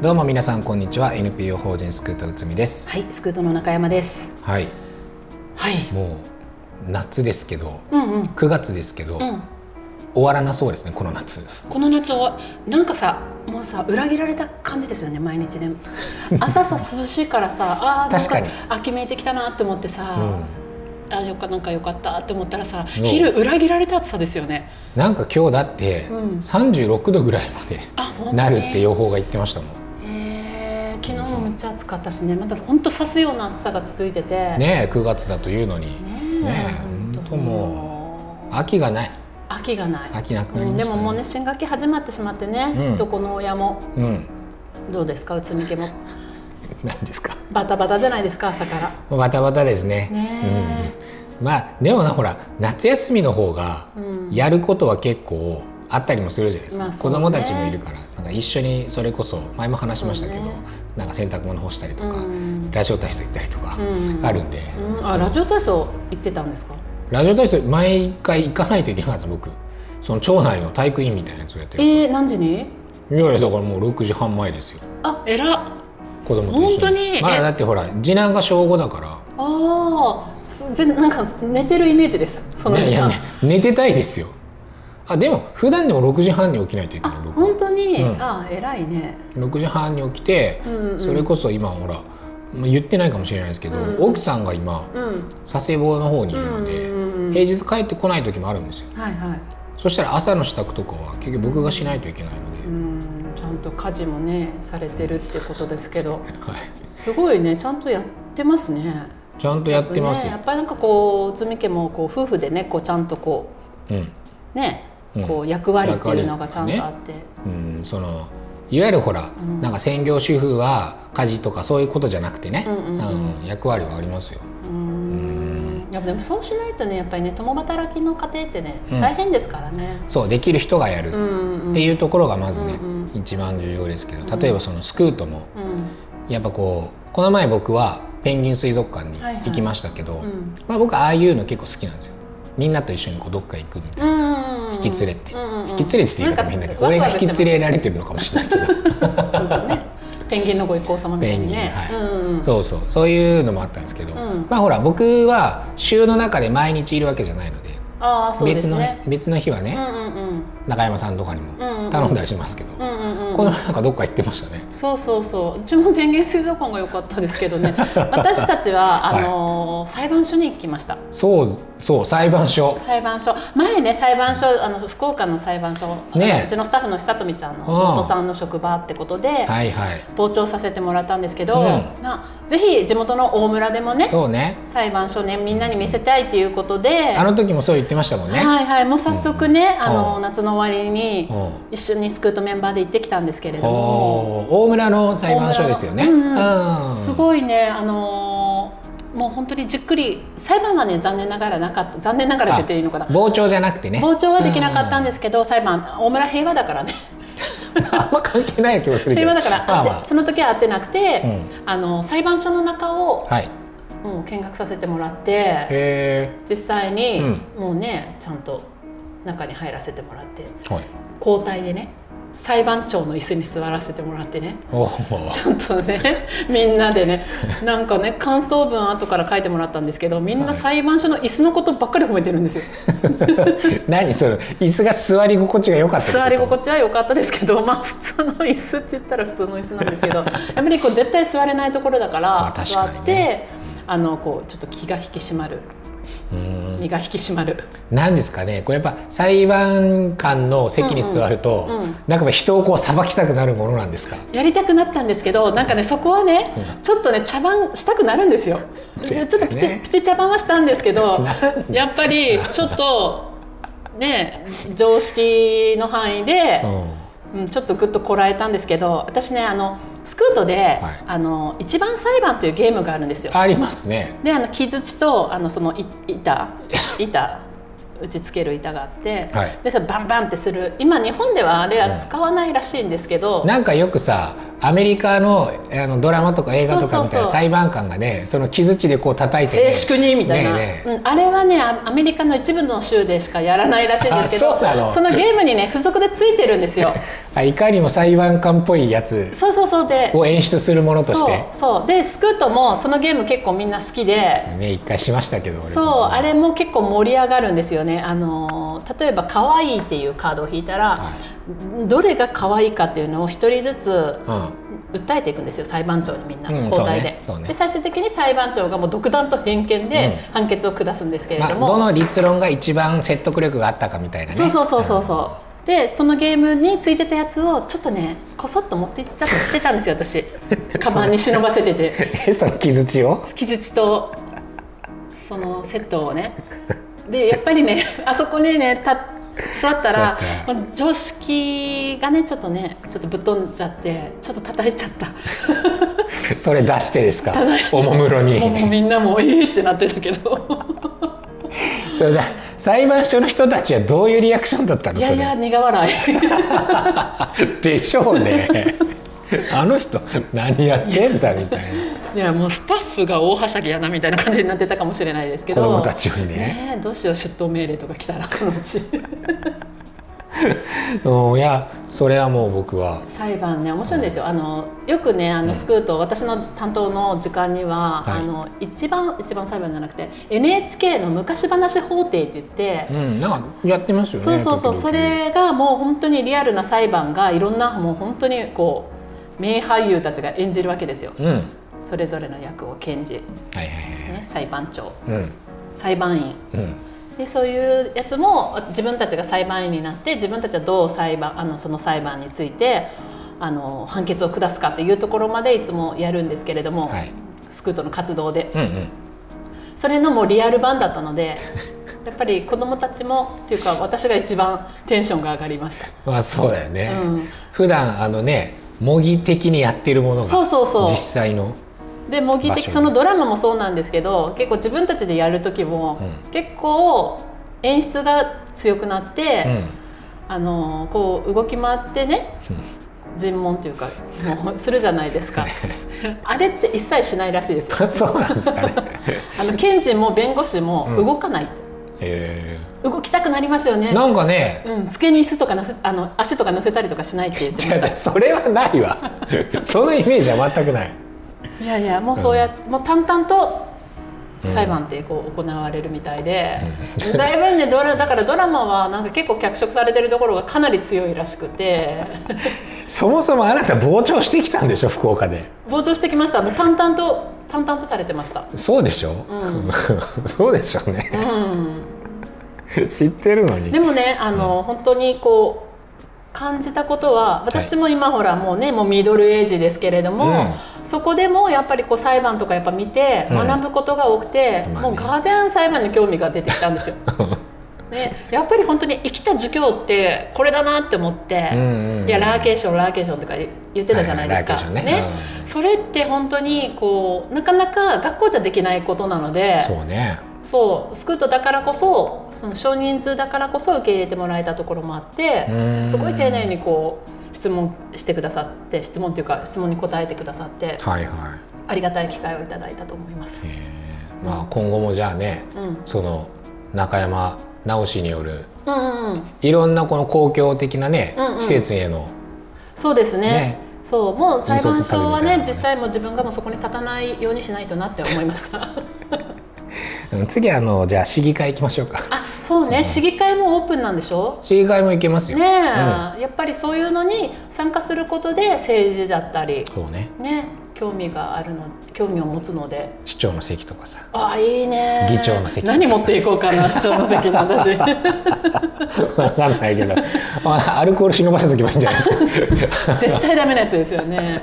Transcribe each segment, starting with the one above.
どうも皆さんこんにちは NPO 法人スクートうつみですはい、スクートの中山です。はいはい。もう夏ですけどうんうん。9月ですけど、うん。終わらなそうですねこの夏この夏はなんかさ、もうさ裏切られた感じですよね毎日ね。朝さ 涼しいからさ、ああなんか確かに秋めいてきたなって思ってさ、あよかなんかよかったって思ったらさ、うん昼裏切られた暑さですよね。なんか今日だってうん36度ぐらいまで。なるって予報が言ってましたもんへえ昨日もめっちゃ暑かったしね、また本当刺すような暑さが続いてて。ねねえ9月だというのに。え。ねえ本当もう秋がない。秋がない。秋なくなうん、りましたね。でももうね新学期始まってしまってね、うん。どこの親も。うん。どうですかうつみ家も？何ですか？バタバタじゃないですか朝から。バタバタですね。ねうん、まあでもなほら夏休みの方がうん。やることは結構あったりもするじゃないですか、まあね。子供たちもいるからなんか一緒にそれこそ前も話しましたけど、ね。なんか洗濯物干したりとか、うん。ラジオ体操行ったりとかうん。あるんで、うん、あラジオ体操行ってたんですか？ラジオ体操毎回行かないといけなかった僕。その町内の体育委員みたいなやつをやってるえー、何時に？いやいやだからもう6時半前ですよ。あえら子供と一緒本当に？まあえ？だってほら次男が小5だから。あー。す全なんか寝てるイメージです。その時間、いやいやね寝てたいですよあでも普段でも6時半に起きないといけあない僕は。本当に、うん。あ偉いね。6時半に起きて、うんうんそれこそ今ほらまあ言ってないかもしれないですけど、うん。奥さんが今うん。佐世保の方にいるので、うんうんうん。平日帰ってこない時もあるんですよ。はいはい。そしたら朝の支度とかは結局僕がしないといけないので、うん。ちゃんと家事もねされてるってことですけど。はい、すごいね。ちゃんとやってますね。ちゃんとやってますよ。ねやっ、ぱりなんかこう内海家もこう夫婦でねこうちゃんとこうんうんこう役割っていうのがちゃんとあって、うん、そのいわゆるほら、うん。なんか専業主婦は家事とかそういうことじゃなくてね、うん役割はありますよ。うーん。やっぱでもそうしないとねやっぱりね共働きの家庭ってね、うん。大変ですからね。そうできる人がやる、うんっていうところがまずね、一番重要ですけど。例えばそのスクートもうん。やっぱこうこの前僕はペンギン水族館に行きましたけど、うん。まあ、僕ああいうの結構好きなんですよ。みんなと一緒にこうどっか行くみたいな、うん引き連れて、引き連れてって言い方も変だけど俺が引き連れられてるのかもしれないけど。ペンギンのご一行様みたいにね。はい。うんうん。そうそう。そういうのもあったんですけど、うん。まあほら僕は週の中で毎日いるわけじゃないのでああそうで別のすね。別の日はね、うんうんうん。中山さんとかにも頼んだりしますけど、うんうんうん。このなんかどっか行ってましたね。そうそうそう。うちもペンギン水族館が良かったですけどね。私たちはあのー裁判所に行きました。そうそう裁判所。裁判所。前ね裁判所あの福岡の裁判所、ねうちのスタッフの久富ちゃんのうん弟さんの職場ってことで、はいはい。傍聴させてもらったんですけど、うん。なぜひ地元の大村でもねそうね。裁判所ねみんなに見せたいっていうことであの時もそう言ってましたもんね。はいはいもう早速ね、うん。あのうん。夏の終わりにうん。一緒にスクートメンバーで行ってきたんですけれども。大村の裁判所ですよね。大村うんすごいね、あのーもう本当にじっくり裁判はね残念ながらなかった。残念ながらっていいのかな。傍聴じゃなくてね。傍聴はできなかったんですすけど、裁判大村平和だからね あんま関係ない気もするけど。だから、まあま会ってその時は会ってなくて、うんあの裁判所の中を、あはい。うん、見学させてもらってへ実際に、うもうねちゃんと中に入らせてもらってえ。はい。交代でね裁判長の椅子に座らせてもらってね。ちょっとねみんなでね。なんかね感想文後から書いてもらったんですけどみんな裁判所の椅子のことばっかり褒めてるんですよ。何その椅子が座り心地が良かった座り心地は良かったですけどまあ普通の椅子って言ったら普通の椅子なんですけどやっぱりこう絶対座れないところだから、座ってあのこうちょっと気が引き締まる。うん身が引き締まる。なんですかね。これやっぱ裁判官の席に座ると、うん。うん。うんなんか人をこう裁きたくなるものなんですか？やりたくなったんですけどなんかねそこはね、うん。ちょっとね茶番したくなるんですよ、ね。ちょっとプチプチ茶番はしたんですけどやっぱりちょっとね常識の範囲で、うん。うん、ちょっとグッとこらえたんですけど私ねあのスクートで、はい。あの一番裁判というゲームがあるんですよ。ありますね。であの木槌とあのそのい板 板打ちつける板があって、はい。でそれバンバンってする。今日本ではあれは使わないらしいんですけど、なんかよくさアメリカのあのドラマとか映画とかみたいな裁判官がねその木槌でこう叩いて、ね、静粛にみたいな、ねえねうん、あれはねアアメリカの一部の州でしかやらないらしいんですけどあその。のゲームにね付属でついてるんですよ。あいかにも裁判官っぽいやつそうそうそう。でを演出するものとして。そうでスクートもそのゲーム結構みんな好きで。ね一回しましたけどそうあれも結構盛り上がるんですよね。あの例えば「可愛いっていうカードを引いたら、はどれが可愛いかっていうのを一人ずつうん訴えていくんですよ裁判長にみんなうん交代で,、ねね。で最終的に裁判長がもう独断と偏見で判決を下すんですけれまあ、ども、どの立論が一番説得力があったかみたいなね。そうそうそうそうそう。でそのゲームについてたやつをちょっとねこそっと持っていっちゃってたんですよ私。カバンに忍ばせてて。え その木槌を？木槌とそのセットをね。でやっぱりねあそこにねた座ったら常識がねちょっとねちょっとぶっ飛んじゃってちょっと叩いちゃった。それ出してですか？おもむろに。もうみんなもうえーってなってたけど。それだ裁判所の人たちはどういうリアクションだったの？いやいや苦笑い。でしょうね。あの人何やってんだみたいないやもうスタッフが大はしゃぎやなみたいな感じになってたかもしれないですけど。子供たちにね。ねえどうしよう出頭命令とか来たらそのうち。うんいやそれはもう僕は。裁判ね面白いんですよ。あのよくねあのスクート、私の担当の時間には、はい。あの一番一番裁判じゃなくて NHK の昔話法廷って言って、うんなんかやってますよねそうそうそうそれがもう本当にリアルな裁判がいろんなもう本当にこう名俳優たちが演じるわけですよ。うん。はいそれぞれの役を検事、はいはいね、裁判長うん。裁判員。うん。でそういうやつも自分たちが裁判員になって自分たちはどう裁判あのその裁判についてあの判決を下すかっていうところまでいつもやるんですけれども、はい。スクートの活動で。うんうん。それのもうリアル版だったので やっぱり子どもたちもっていうか私が一番テンションが上がりました。まあそうだよね、うん。普段あのね模擬的にやってるものがそうそうそう。実際ので模擬的そのドラマもそうなんですけど結構自分たちでやる時も、う結構演出が強くなって、うん。あのこう動き回ってね尋問というかもうするじゃないですか。あれって一切しないらしいですよ。そうなんですかね。あの検事も弁護士もうん。動かない、え。動きたくなりますよね。ー、なんかねうん、机に椅子とか乗せあの足とか乗せたりとかしないって言ってました。それはないわ。そのイメージは全くないいやいやもうそうやって、もう淡々と裁判ってこう行われるみたいで、だいぶねドラだからドラマはなんか結構脚色されてるところがかなり強いらしくて。そもそもあなた傍聴してきたんでしょ福岡で。傍聴してきました。もう淡々と淡々とされてました。そうでしょ、うん。そうでしょうね。うん。知ってるのに。でもねあの、本当にこう感じたことは私も今ほらもうねもうミドルエイジですけれども、うん。そこでもやっぱりこう裁判とかやっぱ見てうん学ぶことが多くて、まあね。もうガーゼン裁判に興味が出てきたんですよ。で やっぱり本当に生きた儒教ってこれだなって思って、うんうんうん。いやラーケーションラーケーションとか言ってたじゃないですか。はいはいラーケーションね。それって本当にこうなかなか学校じゃできないことなのでそうねそうスクートだからこそその少人数だからこそ受け入れてもらえたところもあってうん。すごい丁寧にこう質問してくださって質問というか質問に答えてくださってはいはい。ありがたい機会をいただいたと思います。え。ーまあ今後もじゃあねうん、その中山直しによるうんうんうん、いろんなこの公共的なね、うんうん。施設へのそうですね。ね。そう。もう裁判所はねのね。実際もう自分がもうそこに立たないようにしないとなって思いましたうん次あのじゃあ市議会行きましょうか。あそうね。市議会もオープンなんでしょ？市議会も行けますよ、ねえ、やっぱりそういうのに参加することで政治だったりそうね。ね興味があるの興味を持つので。市長の席とかさ。あいいね。議長の席何持っていこうかな 市長の席に私 わかんないけど。あアルコール忍ばせとけばいいんじゃないですか。絶対ダメなやつですよね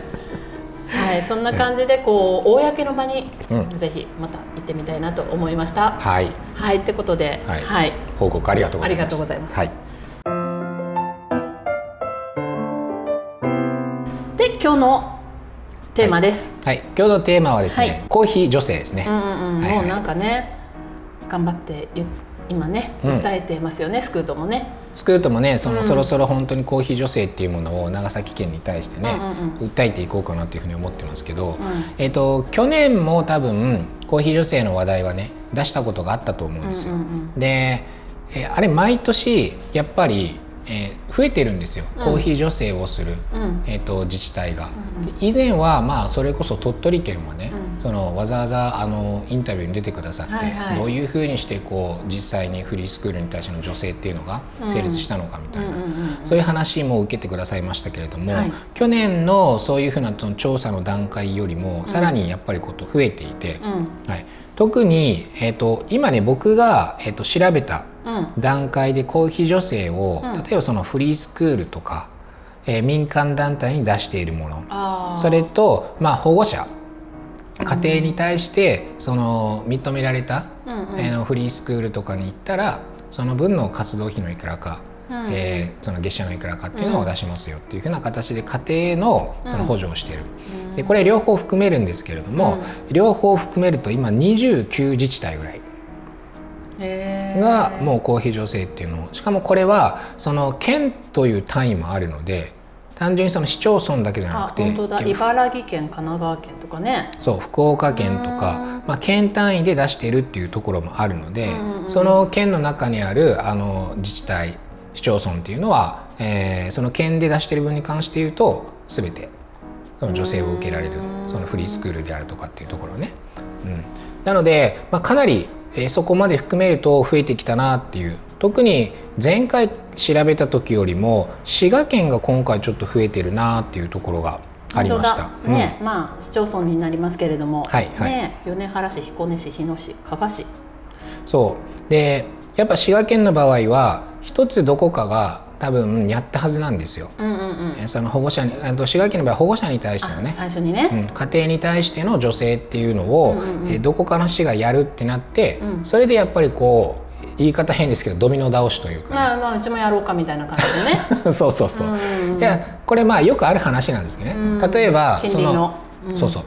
はいそんな感じでこう公の場に、うん。ぜひまた行ってみたいなと思いました。はい。はいってことではい。はい、報告ありがとうございます。ありがとうございます。はい、で今日のテーマです、はい、今日のテーマはですね、はい。コーヒー女性ですね、うんうんうん、はいはい。もうなんかね頑張ってゆ今ねうん。訴えてますよね、スクートもね。スクートもねその、うん。そろそろ本当にコーヒー女性っていうものを長崎県に対してね、うん訴えていこうかなっていうふうに思ってますけど、うん。えっと去年も多分コーヒー女性の話題はね出したことがあったと思うんですよ。うんうんで、えーあれ毎年やっぱり、えー増えてるんですよ、うん。コーヒー女性をする、うん。えー、と自治体が。うん以前はまあそれこそ鳥取県はね、うん。そのわざわざあのインタビューに出てくださって、はいはい。どういうふうにしてこう実際にフリースクールに対しての女性っていうのが成立したのかみたいな、そういう話も受けてくださいましたけれども、はい。去年のそういうふうなその調査の段階よりもさらにやっぱりこと増えていて、うん。はい、特に、えー、と今ね僕が、えー、と調べたうん段階でコーヒー女性を、うん。例えばそのフリースクールとか、えー民間団体に出しているもの。それと、まあ、保護者。家庭に対してその認められた、うんうん。えーフリースクールとかに行ったらその分の活動費のいくらか、うん。えーその月謝のいくらかっていうのを出しますよっていうふうな形で家庭のその補助をしている。でこれ両方含めるんですけれども、両方含めると今29自治体ぐらい。へーがもうコーヒー女性っていうのをしかもこれはその県という単位もあるので単純にその市町村だけじゃなあくて本当だ。結構茨城県神奈川県とかね。そう福岡県とうんか、まあ、県単位で出しているっていうところもあるので、その県の中にあるあの自治体市町村っていうのは、えーその県で出している分に関して言うと全てその女性を受けられるうん。そのフリースクールであるとかっていうところね。うん、なので、まあ、かなり、えーそこまで含めると増えてきたなっていう。特に前回調べた時よりも滋賀県が今回ちょっと増えてるなっていうところがありました。本当だ。ね、まあ市町村になりますけれども、はいはい。ね米原市彦根市日野市加賀市。そう。でやっぱ滋賀県の場合は一つどこかが多分やったはずなんですよ。うんうんうん。えその保護者に滋賀県の場合は保護者に対してのあね、最初にね、うん、家庭に対しての女性っていうのを、うんうんうん。えどこかの市がやるってなって、うん。それでやっぱりこう言い方変ですけどドミノ倒しというか、まあまあうちもやろうかみたいな感じでね。ね、そうそうそう、うんいやこれまあよくある話なんですけどね、うん。例えばその、うん。そうそう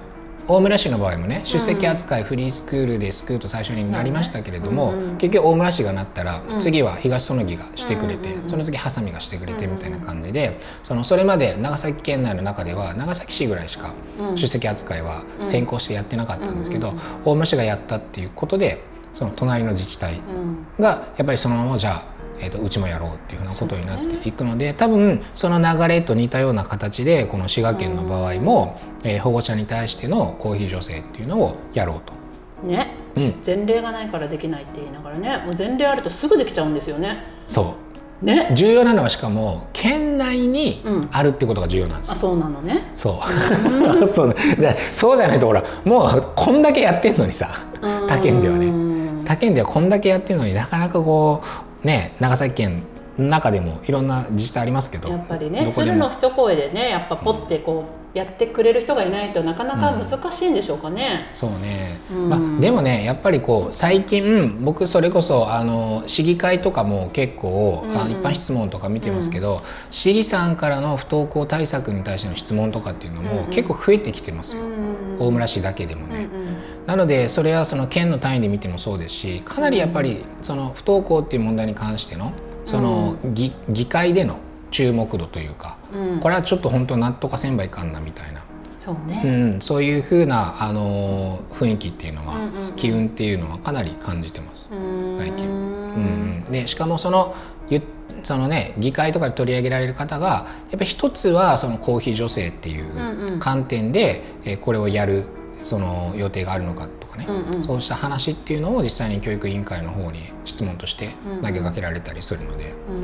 大村市の場合もね出席扱いフリースクールで救うと最初になりましたけれども、結局大村市がなったら、うん。次は東園木がしてくれて、その次ハサミがしてくれてみたいな感じで、そのそれまで長崎県内の中では長崎市ぐらいしかうん出席扱いは先行してやってなかったんですけど、大村市がやったっていうことでその隣の自治体うん。がやっぱりそのままじゃあ、えー、とうちもやろうっていうふうなことになっていくので、多分その流れと似たような形でこの滋賀県の場合も、えー保護者に対してのコーヒー助成っていうのをやろうと。ね。うん、前例がないからできないって言いながらねもう前例あるとすぐできちゃうんですよね。そう。ね。重要なのはしかも県内にうん。あるってことが重要なんですよ。あそうなのね。そう。そう。でそうじゃないとほらもうこんだけやってんのにさ他県ではね。ね他県ではこんだけやってるのになかなかこうね長崎県の中でもいろんな自治体ありますけどやっぱりね鶴の一声でねやっぱポッてこうやってくれる人がいないとなかなか難しいんでしょうかね。そうね、うん。まあ、でもねやっぱりこう最近僕それこそあの市議会とかも結構、あうんうん。一般質問とか見てますけど、市議さんからの不登校対策に対しての質問とかっていうのうんうん。も結構増えてきてますよ、大村市だけでもね。なのでそれはその県の単位で見てもそうですしかなりやっぱりその不登校っていう問題に関してのその議議会での注目度というかうん。これはちょっと本当なんとかせんばいかんなみたいな、そうね、うん、そういうふうな、あのー雰囲気っていうのは、機運っていうのはかなり感じてます。最近。うんうん、でしかもそのゆそのね議会とかで取り上げられる方がやっぱり一つはそのコーヒー女性っていうんううん。観点で、えーこれをやるその予定があるのかとかね、うんうん。そうした話っていうのを実際に教育委員会の方に質問としてうんうん。投げかけられたりするので、うー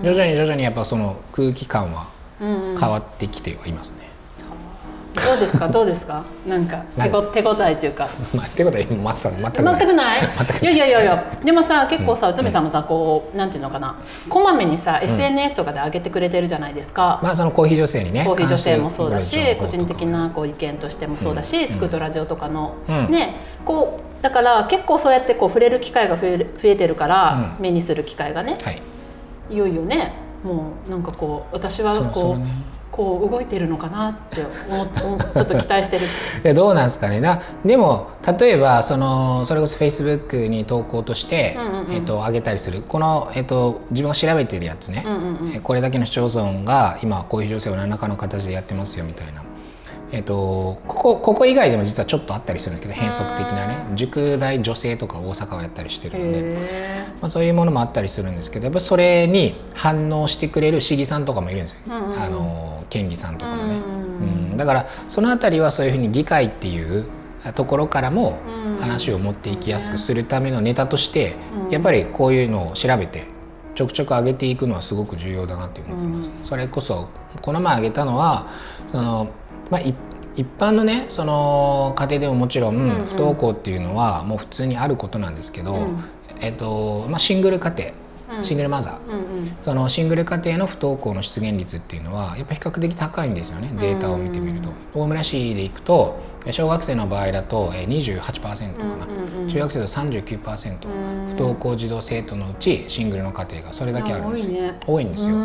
ん。徐々に徐々にやっぱその空気感はうんうん。変わってきてはいますね。どうですか？どうですか？なんか手何ご手応えというか。まあ、ってことは今松さん。全くない？全くない。いやいやいやいや。でもさ結構さ内海さんもさこうなんていうのかな？こまめにさ SNS とかで上げてくれてるじゃないですか、まあそのコーヒー女性にね。コーヒー女性もそうだ関して個人的なこう意見としてもそうだし、うん。スクートラジオとかの、うん。ねこうだから結構そうやってこう触れる機会が増える増えてるから、うん。目にする機会がね。はい。いよいよね。もうなんかこう私はそうこそううねこう動いてるのかなって思 ちょっと期待してる。いやどうなんですかね。なでも例えばそのそれこそフェイスブックに投稿として、うんうんえっと上げたりする。この、えっと自分が調べてるやつね、うんうんうん。えこれだけの市町村が今こういう女性を何らかの形でやってますよみたいな。えっとここここ以外でも実はちょっとあったりするんだけど変則的なね。塾大女性とか大阪はやったりしてるので、へまあ、そういうものもあったりするんですけどやっぱそれに反応してくれる市議さんとかもいるんですよ、うんうんうん。あの県議さんとかもね、うん。うん。だからそのあたりはそういうふうに議会っていうところからもうん。話を持っていきやすくするためのネタとして、うん。やっぱりこういうのを調べてちょくちょく上げていくのはすごく重要だなって思ってます、それこそこの前上げたのはその、まあ、い一般のねその家庭でももちろん不登校っていうのはもう普通にあることなんですけど、うん。えっとまあ、シングル家庭。うんシングルマザー、うんうん。そのシングル家庭の不登校の出現率っていうのはやっぱ比較的高いんですよねデータを見てみると、大村市でいくと小学生の場合だとえー28%かな、うんうんうん。中学生だと39%、うん。不登校児童生徒のうちシングルの家庭がそれだけあるんですよ。多いね。多いんですよ、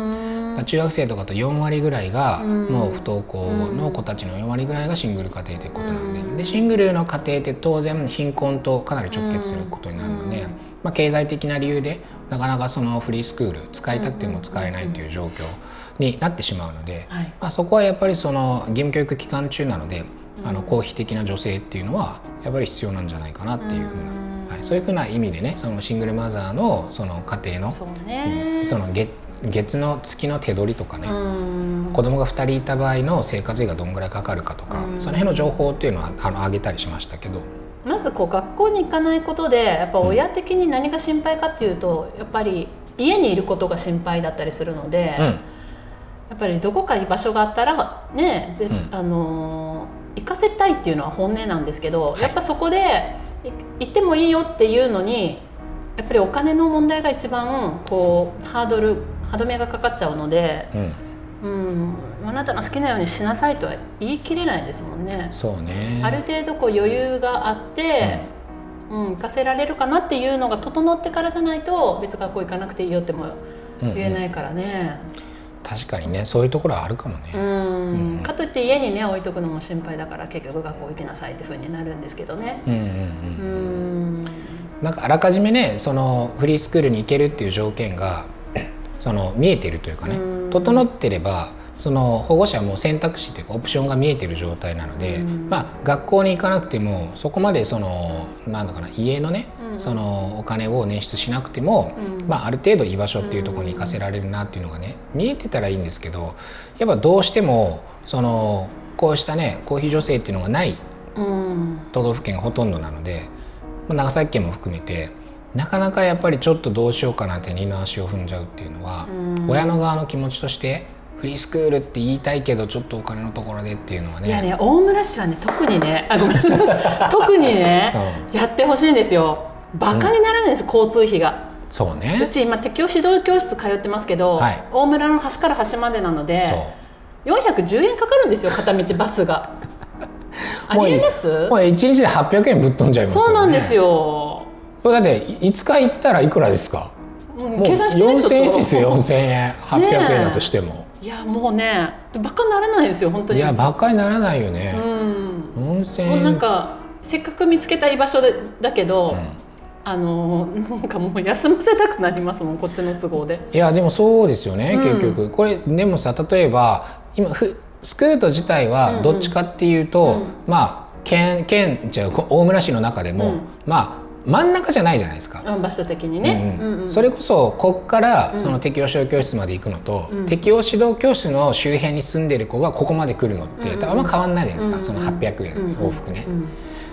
中学生とかと4割ぐらいが、うん。もう不登校の子たちの4割ぐらいがシングル家庭ということなんで,、うん。でシングルの家庭って当然貧困とかなり直結することになるので、うん。まあ、経済的な理由でなかなかそのフリースクール使いたくても使えないという状況になってしまうので、はい。まあ、そこはやっぱりその義務教育期間中なので、あの公費的な助成っていうのはやっぱり必要なんじゃないかなっていうふうな、うん。はい、そういうふうな意味でねそのシングルマザーのその家庭のそううねんその月月の月の手取りとかね、うん。子供が2人いた場合の生活費がどんぐらいかかるかとか、うん。その辺の情報っていうのはあの上げたりしましたけど、まずこう学校に行かないことでやっぱ親的に何が心配かっていうとやっぱり家にいることが心配だったりするので、うん。やっぱりどこか居場所があったらねぜ、うん。あのー行かせたいっていうのは本音なんですけど、い。やっぱそこでい行ってもいいよっていうのにやっぱりお金の問題が一番こう。ハードル歯止めがかかっちゃうので、うん、うん、あなたの好きなようにしなさいとは言い切れないですもんね。そうね。ある程度こう余裕があって、うん。行かせられるかなっていうのが整ってからじゃないと別学校行かなくていいよってもうんうん。言えないからね。確かにねそういうところはあるかもね、うん。うん。かといって家にね置いとくのも心配だから結局学校行きなさいっていうふうになるんですけどね。うんうんうん。うん。なんかあらかじめねそのフリースクールに行けるっていう条件がその見えてるというかねうん。整ってればその保護者も選択肢というかオプションが見えてる状態なので、うん。まあ、学校に行かなくてもそこまでそのなんだかな家のね、うん。そのお金を捻出しなくても、うん。まあ、ある程度居場所っていうところに行かせられるなっていうのがね見えてたらいいんですけどやっぱどうしてもそのこうしたね公費助成っていうのがないうん。都道府県がほとんどなので、まあ、長崎県も含めてなかなかやっぱりちょっとどうしようかなって二の足を踏んじゃうっていうのは、うん。親の側の気持ちとしてフリースクールって言いたいけどちょっとお金のところでっていうのはね。いやね大村市はね特にねあごめん。特にね、やってほしいんですよ。バカにならないんです、交通費が。うそうね。ち今適応指導教室通ってますけど、はい。大村の端から端までなのでそう。410円かかるんですよ片道バスが。ありえます？もう1日で800円ぶっ飛んじゃいますよ、ね、そうなんですよ、これだって5日行ったらいくらですか？うん、もう計算してみちょっと4000円ですよ4000円。800円だとしても、いやもうねバカにならないですよ本当に。いやバカにならないようね、ん4000円。もうなんかせっかく見つけた居場所でだけど、うん。あのなんかもう休ませたくなりますもんこっちの都合で。いやでもそうですよね、うん。結局。これでもさ例えば今ふスクート自体はどっちかっていうと、うん。まあ県県じゃ大村市の中でも、うん。まあ真ん中じゃないじゃないですか。うん場所的にね、うんうん。それこそこっからうん。その適応指導教室まで行くのと、うん。適応指導教室の周辺に住んでる子がここまで来るのって、あんま変わんないじゃないですか、うんその800円往復ね、うん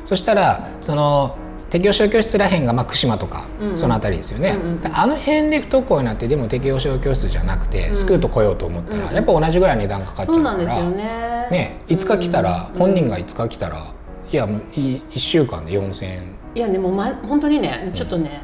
そしたらその適応指導教室らへんがまあ串間とか、その辺りですよね、うんうんであの辺で不登校になってでも適応指導教室じゃなくて、うん。スクート来ようと思ったら、うんやっぱ同じぐらい値段かかっちゃそううから。なんですよね。ね、いつか来たら、うん。本人がいつか来たらいやもうい1週間で4000円、いやねもう、ま、本当にねちょっとね、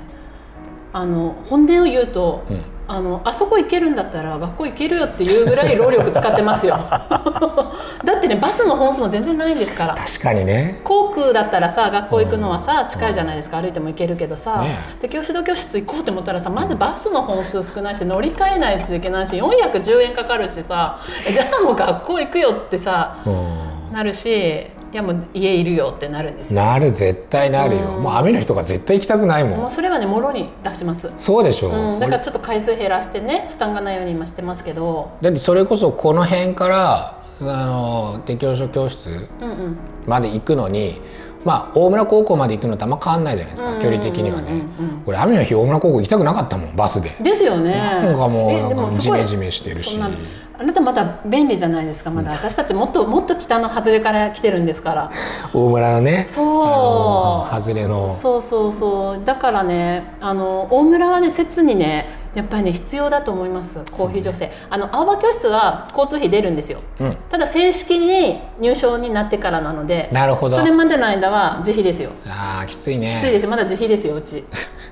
あの本音を言うと、うん。あのあそこ行けるんだったら学校行けるよっていうぐらい労力使ってますよ。だってねバスの本数も全然ないんですから。確かにね。航空だったらさ学校行くのはさ、うん。近いじゃないですか。歩いても行けるけどさ、ね適応指導教室行こうと思ったらさまずバスの本数少ないし乗り換えないといけないし410円かかるしさえじゃあもう学校行くよってさうん。なるしいやもう家いるよってなるんですよ。なる絶対なるよ、うん。もう雨の日とか絶対行きたくないもん。もうそれはねもろに出します。そうでしょ、う。ん、だからちょっと回数減らしてね負担がないように今してますけど。だってそれこそこの辺からあの適応書教室うんうん。まで行くのにまあ大村高校まで行くのとあんま変わんないじゃないですか、うん。距離的にはね、うんうんうん俺雨の日大村高校行きたくなかったもんバスで、ですよね。なんかもうえなんかジメジメしてるし。そんなあなたまだ便利じゃないですか。まだ私たちもっともっと北の外れから来てるんですから。大村のね。そう。外れの。そうそうそう。だからねあの大村はね切にねやっぱりね必要だと思います。コーヒー女性。あの青葉教室は交通費出るんですよ。うん。ただ正式に入賞になってからなのでなるほど。それまでの間は自費ですよ。あーきついね。きついですまだ自費ですようち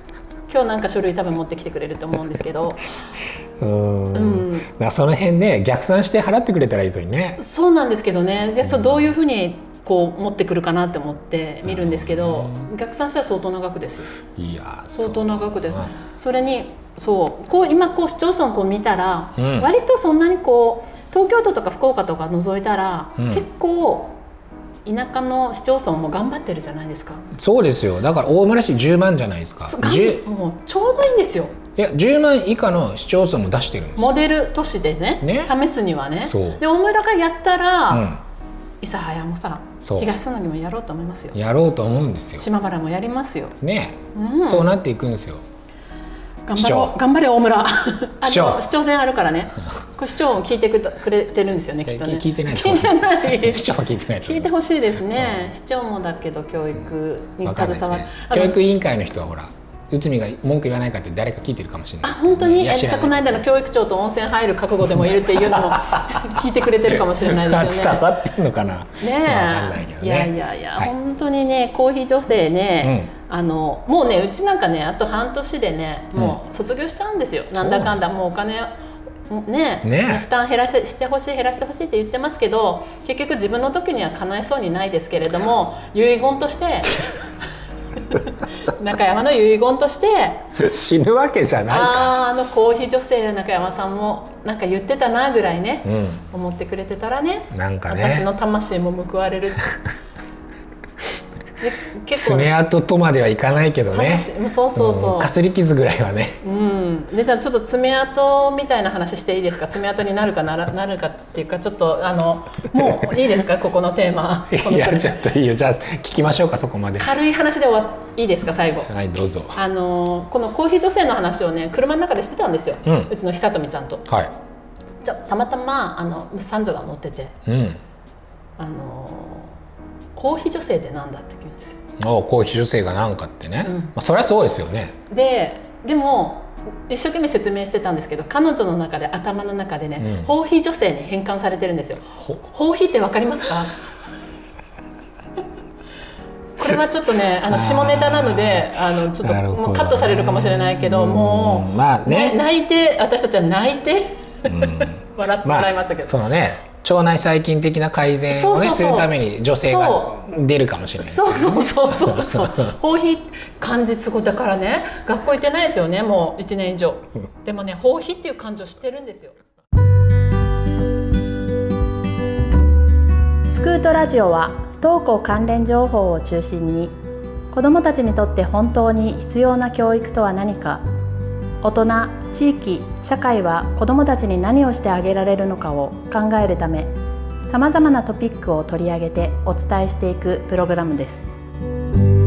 今日なんか書類多分持ってきてくれると思うんですけど。うーん。うん。その辺ね逆算して払ってくれたらいいといいね。そうなんですけどね。じゃあどういうふうにこう持ってくるかなって思って見るんですけど逆算したら相当長くですよ。いやー相当長くです。う。んそれにそう。こう今こう市町村こう見たら、うん。割とそんなにこう東京都とか福岡とか除いたら、うん。結構田舎の市町村も頑張ってるじゃないですか。そうですよ。だから大村市10万じゃないですか。そがん10もうちょうどいいんですよ。いや10万以下の市町村も出してるんですモデル都市でね。ね。試すにはね。で大村がやったら、うん。諫早もさそう。東園もやろうと思いますよ。やろうと思うんですよ。島原もやりますよ、ね、うん、そうなっていくんですよ頑張ろう。頑張れ大村。あの市長市長選あるからね。これ市長も聞いてくれてるんですよねきっとね。聞いてない聞いてない。市長は聞いてないと聞いてほしいですね、市長もだけど教育に携わる、ね。教育委員会の人はほら内海が文句言わないかって誰か聞いてるかもしれないあですけど本当に？えいや知らない。この間の教育長と温泉入る覚悟でもいるっていうのも聞いてくれてるかもしれないですよね。伝わってんのかな。ねまあいね。いやいやいや、はい。本当にねコーヒー女性ね、あのもうねうちなんかねあと半年でねもう卒業しちゃうんですよ、なんだかんだ。もうお金ねね。負担減らししてほしい減らしてほしいって言ってますけど結局自分の時には叶えそうにないですけれども 遺言として 中山の遺言として 死ぬわけじゃないか。あーあのコーヒー女性中山さんもなんか言ってたなぐらいね、うん。思ってくれてたらねなんかね。私の魂も報われる爪痕とまではいかないけどね。魂もうそうそうそう、ん。かすり傷ぐらいはね。うん、でじゃあちょっと爪痕みたいな話していいですか？爪痕になるかならなるかっていうかちょっとあのもういいですか？ここのテーマ。いやちょっといいよ。じゃあ聞きましょうかそこまで。軽い話で終わっいいですか？最後。はいどうぞ。あのこのコーヒー女性の話をね車の中でしてたんですよ、うん。ちの久富ちゃんと。はい。じゃたまたまあの三女が乗ってて。うん。あのコーヒー女性ってなんだ？って聞くんですよ。おコーヒー女性がなんかってね、うん。まあ、そりゃそうですよね。ででも一生懸命説明してたんですけど彼女の中で頭の中でね、うん。ホーヒー女性に変換されてるんですよ。ほ。ホーヒーってわかりますか？これはちょっとねあの下ネタなのであのちょっともうカットされるかもしれないけどもううんまあね。泣いて私たちは泣いてうん。笑ってもらいましたけど、そのね腸内細菌的な改善をねするために女性が出るかもしれないそうそうそうそう。そう。ホーヒー漢字すごいだからね学校行ってないですよねもう。1年以上でもねホーヒーっていう。漢字を知ってるんですよスクートラジオは不登校関連情報を中心に子どもたちにとって本当に必要な教育とは何か大人地域社会は子どもたちに何をしてあげられるのかを考えるためさまざまなトピックを取り上げてお伝えしていくプログラムです。